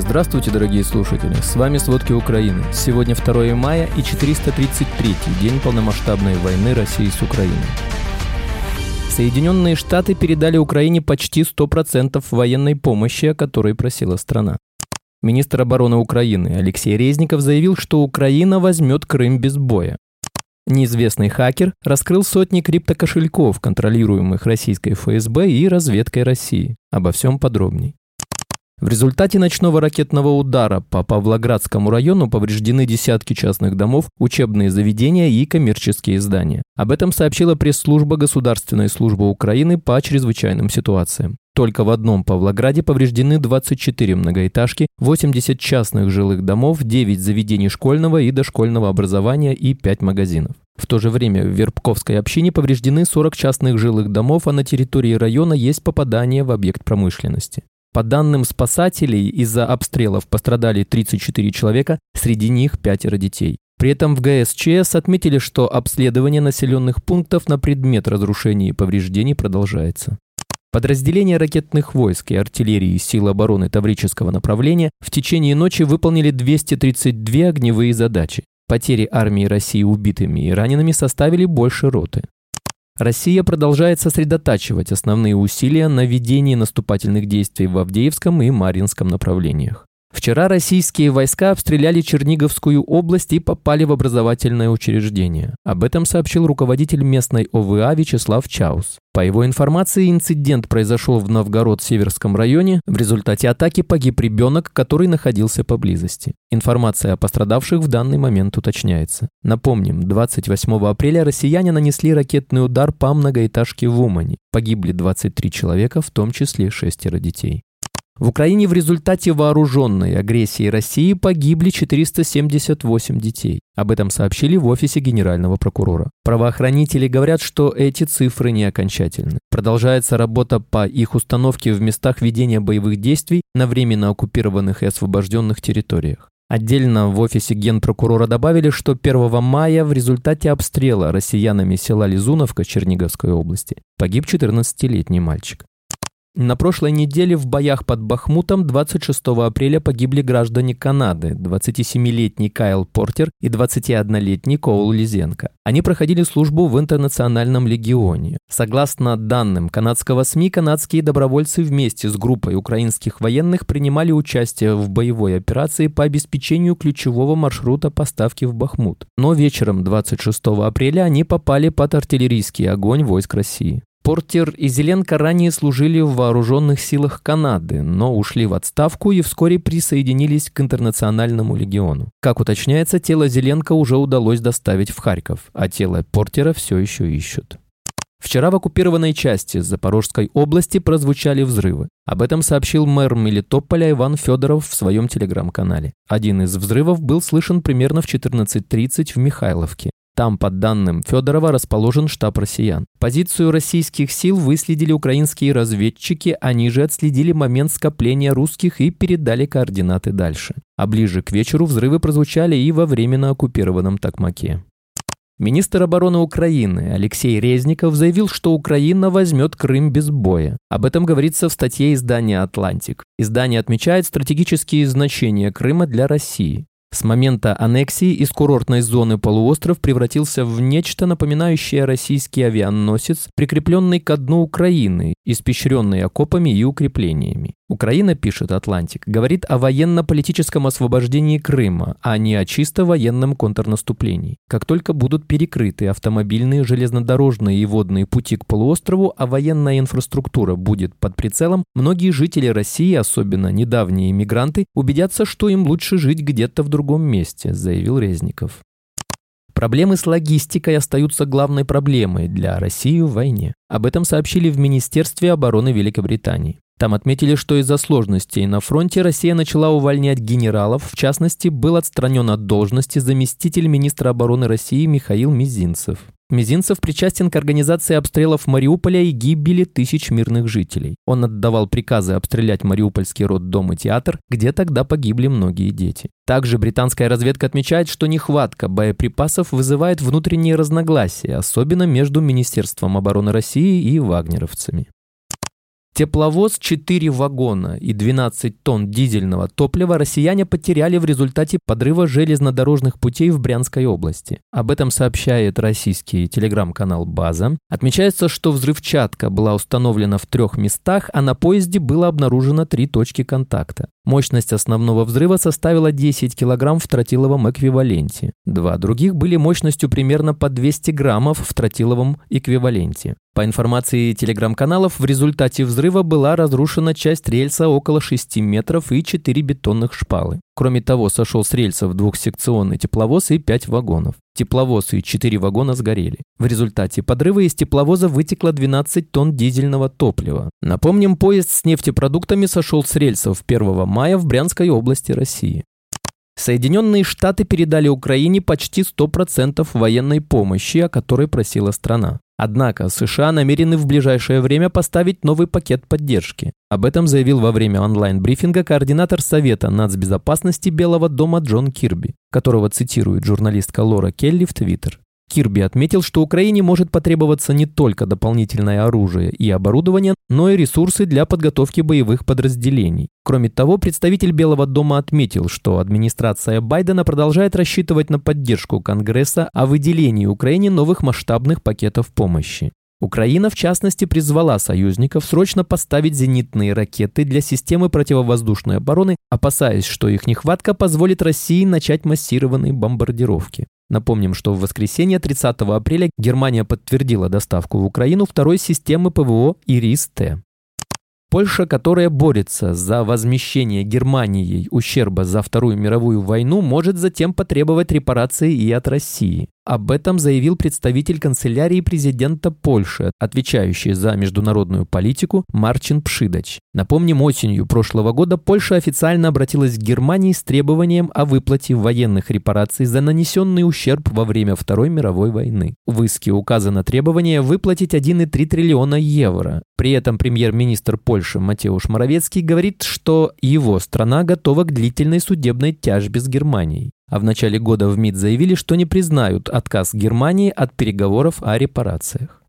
Здравствуйте, дорогие слушатели! С вами «Сводки Украины». Сегодня 2 мая и 433 день полномасштабной войны России с Украиной. Соединенные Штаты передали Украине почти 100% военной помощи, о которой просила страна. Министр обороны Украины Алексей Резников заявил, что Украина возьмет Крым без боя. Неизвестный хакер раскрыл сотни криптокошельков, контролируемых российской ФСБ и разведкой России. Обо всем подробней. В результате ночного ракетного удара по Павлоградскому району повреждены десятки частных домов, учебные заведения и коммерческие здания. Об этом сообщила пресс-служба Государственной службы Украины по чрезвычайным ситуациям. Только в одном Павлограде повреждены 24 многоэтажки, 80 частных жилых домов, 9 заведений школьного и дошкольного образования и 5 магазинов. В то же время в Вербковской общине повреждены 40 частных жилых домов, а на территории района есть попадание в объект промышленности. По данным спасателей, из-за обстрелов пострадали 34 человека, среди них пятеро детей. При этом в ГСЧС отметили, что обследование населенных пунктов на предмет разрушений и повреждений продолжается. Подразделения ракетных войск и артиллерии сил обороны Таврического направления в течение ночи выполнили 232 огневые задачи. Потери армии России убитыми и ранеными составили больше роты. Россия продолжает сосредотачивать основные усилия на ведении наступательных действий в Авдеевском и Маринском направлениях. Вчера российские войска обстреляли Черниговскую область и попали в образовательное учреждение. Об этом сообщил руководитель местной ОВА Вячеслав Чаус. По его информации, инцидент произошел в Новгород-Северском районе. В результате атаки погиб ребенок, который находился поблизости. Информация о пострадавших в данный момент уточняется. Напомним, 28 апреля россияне нанесли ракетный удар по многоэтажке в Умане. Погибли 23 человека, в том числе шестеро детей. В Украине в результате вооруженной агрессии России погибли 478 детей. Об этом сообщили в офисе генерального прокурора. Правоохранители говорят, что эти цифры не окончательны. Продолжается работа по их установке в местах ведения боевых действий на временно оккупированных и освобожденных территориях. Отдельно в офисе генпрокурора добавили, что 1 мая в результате обстрела россиянами села Лизуновка Черниговской области погиб 14-летний мальчик. На прошлой неделе в боях под Бахмутом 26 апреля погибли граждане Канады, 27-летний Кайл Портер и 21-летний Коул Лизенко. Они проходили службу в Интернациональном легионе. Согласно данным канадского СМИ, канадские добровольцы вместе с группой украинских военных принимали участие в боевой операции по обеспечению ключевого маршрута поставки в Бахмут. Но вечером 26 апреля они попали под артиллерийский огонь войск России. Портер и Зеленко ранее служили в вооруженных силах Канады, но ушли в отставку и вскоре присоединились к Интернациональному легиону. Как уточняется, тело Зеленко уже удалось доставить в Харьков, а тело Портера все еще ищут. Вчера в оккупированной части Запорожской области прозвучали взрывы. Об этом сообщил мэр Мелитополя Иван Федоров в своем телеграм-канале. Один из взрывов был слышен примерно в 14.30 в Михайловке. Там, по данным Федорова, расположен штаб россиян. Позицию российских сил выследили украинские разведчики, они же отследили момент скопления русских и передали координаты дальше. А ближе к вечеру взрывы прозвучали и во временно оккупированном Токмаке. Министр обороны Украины Алексей Резников заявил, что Украина возьмет Крым без боя. Об этом говорится в статье издания «Атлантик». Издание отмечает стратегические значения Крыма для России. С момента аннексии из курортной зоны полуостров превратился в нечто напоминающее российский авианосец, прикрепленный к дну Украины, испещренный окопами и укреплениями. Украина, пишет Атлантик, говорит о военно-политическом освобождении Крыма, а не о чисто военном контрнаступлении. Как только будут перекрыты автомобильные, железнодорожные и водные пути к полуострову, а военная инфраструктура будет под прицелом, многие жители России, особенно недавние иммигранты, убедятся, что им лучше жить где-то в другом месте, заявил Резников. Проблемы с логистикой остаются главной проблемой для России в войне. Об этом сообщили в Министерстве обороны Великобритании. Там отметили, что из-за сложностей на фронте Россия начала увольнять генералов, в частности, был отстранен от должности заместитель министра обороны России Михаил Мизинцев. Мизинцев причастен к организации обстрелов Мариуполя и гибели тысяч мирных жителей. Он отдавал приказы обстрелять Мариупольский роддом и театр, где тогда погибли многие дети. Также британская разведка отмечает, что нехватка боеприпасов вызывает внутренние разногласия, особенно между Министерством обороны России и вагнеровцами. Тепловоз 4 вагона и 12 тонн дизельного топлива россияне потеряли в результате подрыва железнодорожных путей в Брянской области. Об этом сообщает российский телеграм-канал «База». Отмечается, что взрывчатка была установлена в трех местах, а на поезде было обнаружено три точки контакта. Мощность основного взрыва составила 10 кг в тротиловом эквиваленте. Два других были мощностью примерно по 200 граммов в тротиловом эквиваленте. По информации телеграм-каналов, в результате взрыва была разрушена часть рельса около 6 метров и 4 бетонных шпалы. Кроме того, сошел с рельсов двухсекционный тепловоз и 5 вагонов. Тепловоз и 4 вагона сгорели. В результате подрыва из тепловоза вытекло 12 тонн дизельного топлива. Напомним, поезд с нефтепродуктами сошел с рельсов 1 мая в Брянской области России. Соединенные Штаты передали Украине почти 100% военной помощи, о которой просила страна. Однако США намерены в ближайшее время поставить новый пакет поддержки. Об этом заявил во время онлайн-брифинга координатор Совета нацбезопасности Белого дома Джон Кирби, которого цитирует журналистка Лора Келли в Твиттер. Кирби отметил, что Украине может потребоваться не только дополнительное оружие и оборудование, но и ресурсы для подготовки боевых подразделений. Кроме того, представитель Белого дома отметил, что администрация Байдена продолжает рассчитывать на поддержку Конгресса о выделении Украине новых масштабных пакетов помощи. Украина, в частности, призвала союзников срочно поставить зенитные ракеты для системы противовоздушной обороны, опасаясь, что их нехватка позволит России начать массированные бомбардировки. Напомним, что в воскресенье 30 апреля Германия подтвердила доставку в Украину второй системы ПВО «Ирис-Т». Польша, которая борется за возмещение Германией ущерба за Вторую мировую войну, может затем потребовать репарации и от России. Об этом заявил представитель канцелярии президента Польши, отвечающий за международную политику Марчин Пшидач. Напомним, осенью прошлого года Польша официально обратилась к Германии с требованием о выплате военных репараций за нанесенный ущерб во время Второй мировой войны. В иске указано требование выплатить 1,3 триллиона евро. При этом премьер-министр Польши Матеуш Моровецкий говорит, что его страна готова к длительной судебной тяжбе с Германией. А в начале года в МИД заявили, что не признают отказ Германии от переговоров о репарациях.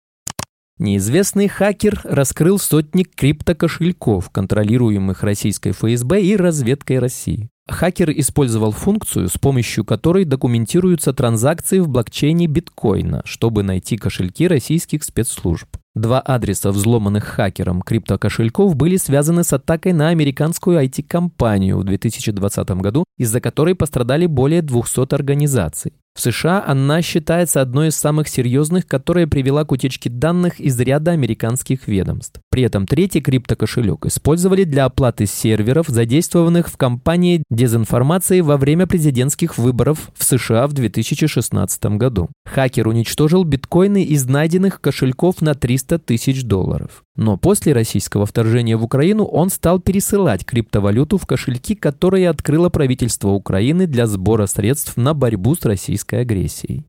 Неизвестный хакер раскрыл сотни криптокошельков, контролируемых российской ФСБ и разведкой России. Хакер использовал функцию, с помощью которой документируются транзакции в блокчейне биткоина, чтобы найти кошельки российских спецслужб. Два адреса взломанных хакером криптокошельков были связаны с атакой на американскую IT-компанию в 2020 году, из-за которой пострадали более 200 организаций. В США она считается одной из самых серьезных, которая привела к утечке данных из ряда американских ведомств. При этом третий криптокошелек использовали для оплаты серверов, задействованных в кампании дезинформации во время президентских выборов в США в 2016 году. Хакер уничтожил биткоины из найденных кошельков на 300 тысяч долларов. Но после российского вторжения в Украину он стал пересылать криптовалюту в кошельки, которые открыло правительство Украины для сбора средств на борьбу с российской агрессией.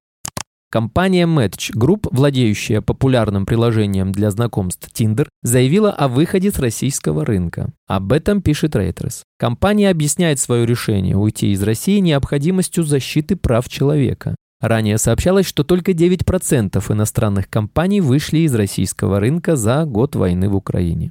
Компания Match Group, владеющая популярным приложением для знакомств Tinder, заявила о выходе с российского рынка. Об этом пишет Reuters. Компания объясняет свое решение уйти из России необходимостью защиты прав человека. Ранее сообщалось, что только 9% иностранных компаний вышли из российского рынка за год войны в Украине.